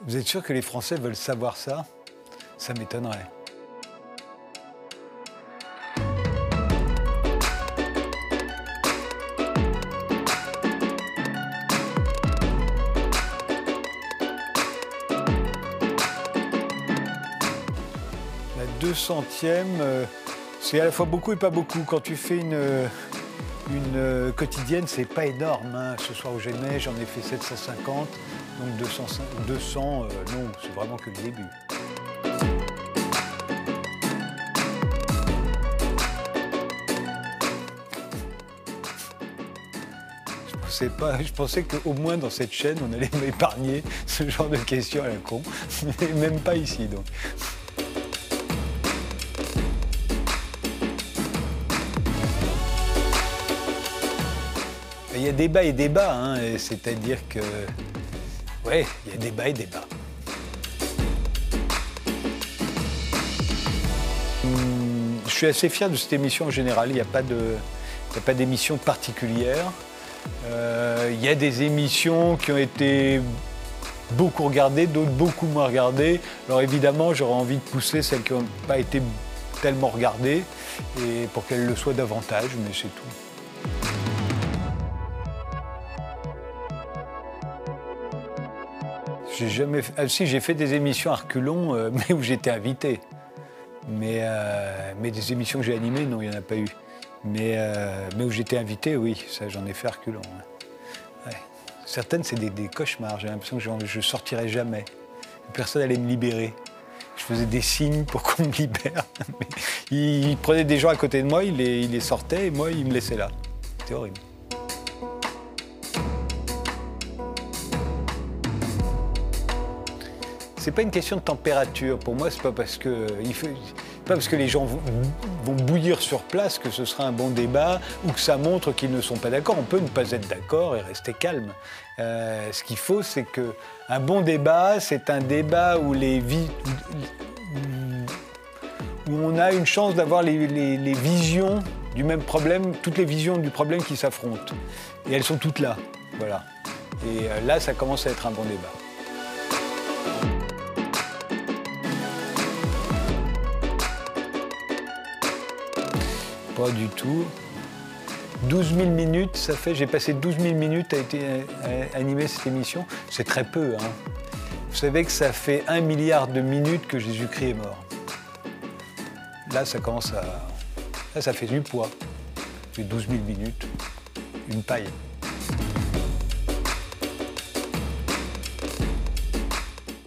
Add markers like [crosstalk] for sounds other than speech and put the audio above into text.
Vous êtes sûr que les Français veulent savoir ça? Ça m'étonnerait. La 200e, euh, c'est à la fois beaucoup et pas beaucoup. Quand tu fais une, une euh, quotidienne, c'est pas énorme. hein. Ce soir où j'ai neige, j'en ai fait 750. Donc 200, 200 euh, non, c'est vraiment que le début. Je pensais, pas, je pensais qu'au moins dans cette chaîne, on allait [laughs] m'épargner ce genre de questions à la con. [laughs] Mais même pas ici, donc. Y a débat et débat, hein, c'est-à-dire que. Ouais, il y a débat et débat. Hum, Je suis assez fier de cette émission en général. Il n'y il a pas d'émission particulière. Euh, il y a des émissions qui ont été beaucoup regardées, d'autres beaucoup moins regardées. Alors évidemment, j'aurais envie de pousser celles qui n'ont pas été tellement regardées et pour qu'elles le soient davantage, mais c'est tout. J'ai ah, si, j'ai fait des émissions à reculons, euh, [laughs] mais où j'étais invité. Mais, euh, mais des émissions que j'ai animées, non, il n'y en a pas eu. Mais, euh, mais où j'étais invité, oui, ça j'en ai fait à reculons. Certaines, c'est des, cauchemars. J'ai l'impression que je ne sortirais jamais. Personne n'allait me libérer. Je faisais des signes pour qu'on me libère. [laughs] Il prenait des gens à côté de moi, il les, il les sortait et moi, il me laissait là. C'était horrible. C'est pas une question de température. Pour moi, c'est pas parce que pas parce que les gens vont, bouillir sur place que ce sera un bon débat ou que ça montre qu'ils ne sont pas d'accord. On peut ne pas être d'accord et rester calme. Euh, ce qu'il faut, c'est que un bon débat, c'est un débat où on a une chance d'avoir les, les- les visions du même problème, toutes les visions du problème qui s'affrontent. Et elles sont toutes là. Voilà. Et euh, là, ça commence à être un bon débat. Pas du tout. 12 000 minutes, ça fait, j'ai passé 12 000 minutes à, animer cette émission. C'est très peu. Hein. Vous savez que ça fait un milliard de minutes que Jésus-Christ est mort. Là, ça commence à. Là, ça fait du poids. C'est 12 000 minutes. Une paille.